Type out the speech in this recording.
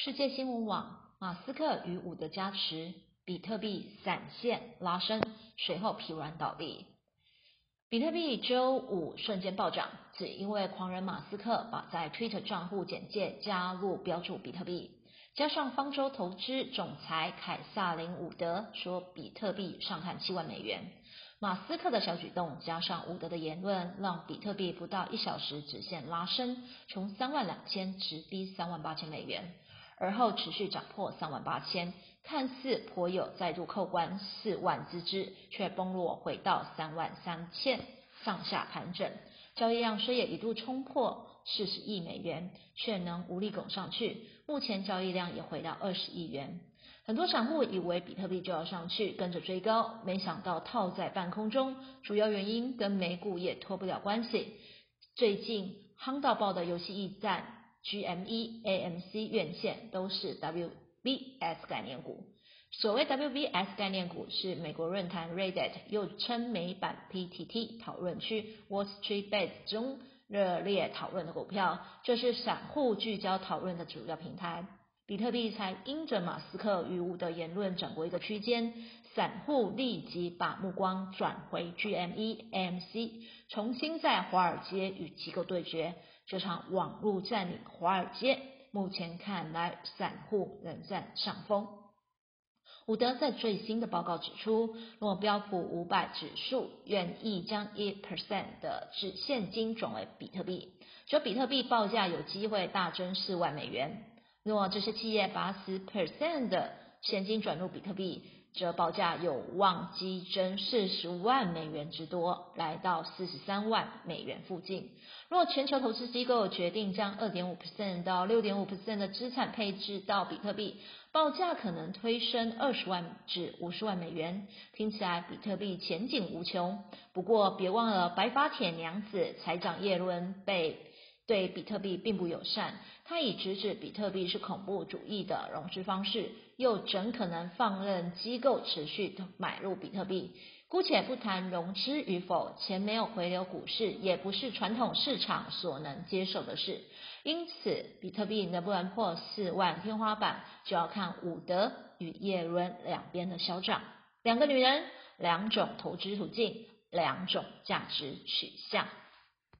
世界新闻网：马斯克与伍德加持，比特币散线拉升，随后疲软倒地。比特币周五瞬间暴涨，只因为狂人马斯克把在 Twitter 账户简介加入标注比特币，加上方舟投资总裁凯撒林伍德说比特币上看七万美元。马斯克的小举动加上伍德的言论，让比特币不到一小时直线拉升，从三万两千直逼三万八千美元，而后持续涨破三万八千。看似颇有再度扣关四万之姿，却崩落回到三万三千上下盘整。交易量虽也一度冲破四十亿美元，却能无力拱上去。目前交易量也回到二十亿元。很多散户以为比特币就要上去，跟着追高，没想到套在半空中。主要原因跟美股也脱不了关系。最近夯到爆的游戏驿站 GME、AMC 院线都是 WBS 概念股，所谓 WBS 概念股是美国论坛 Reddit 又称美版 PTT 讨论区 Wall Street Bets 中热烈讨论的股票，这是散户聚焦讨论的主要平台。比特币才因着马斯克与伍的言论转过一个区间，散户立即把目光转回 GME、MC，重新在华尔街与机构对决，这场网络占领华尔街。目前看来，散户仍占上风。伍德在最新的报告指出，若标普五百指数愿意将一 percent 的纸现金转为比特币，则比特币报价有机会大增四万美元。若这些企业把十 percent 的现金转入比特币，则报价有望激增四十万美元之多，来到四十三万美元附近。若全球投资机构决定将二点五 percent 到六点五 percent 的资产配置到比特币，报价可能推升二十万至五十万美元。听起来比特币前景无穷。不过别忘了，白发铁娘子财长叶伦被。对比特币并不友善，他已直指比特币是恐怖主义的融资方式，又怎可能放任机构持续买入比特币？姑且不谈融资与否，钱没有回流股市，也不是传统市场所能接受的事。因此，比特币能不能破四万天花板，就要看伍德与叶伦两边的嚣张。两个女人，两种投资途径，两种价值取向。